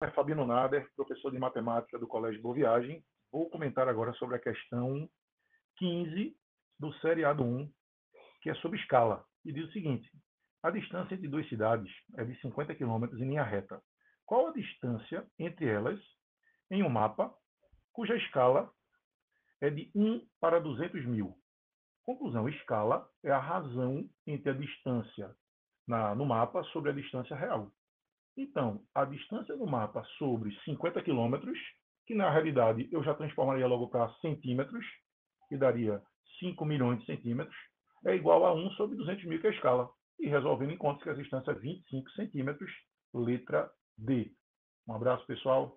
é Fabino Nader, professor de matemática do Colégio Boa Viagem. Vou comentar agora sobre a questão 15 do seriado 1, que é sobre escala. E diz o seguinte: a distância entre duas cidades é de 50 km em linha reta. Qual a distância entre elas em um mapa cuja escala é de 1 para 200 mil? Conclusão: escala é a razão entre a distância na, no mapa sobre a distância real. Então, a distância no mapa sobre 50 quilômetros, que na realidade eu já transformaria logo para centímetros, que daria 5 milhões de centímetros, é igual a 1 sobre 200 mil, que é a escala. E resolvendo, encontro que a distância é 25 centímetros, letra D. Um abraço, pessoal.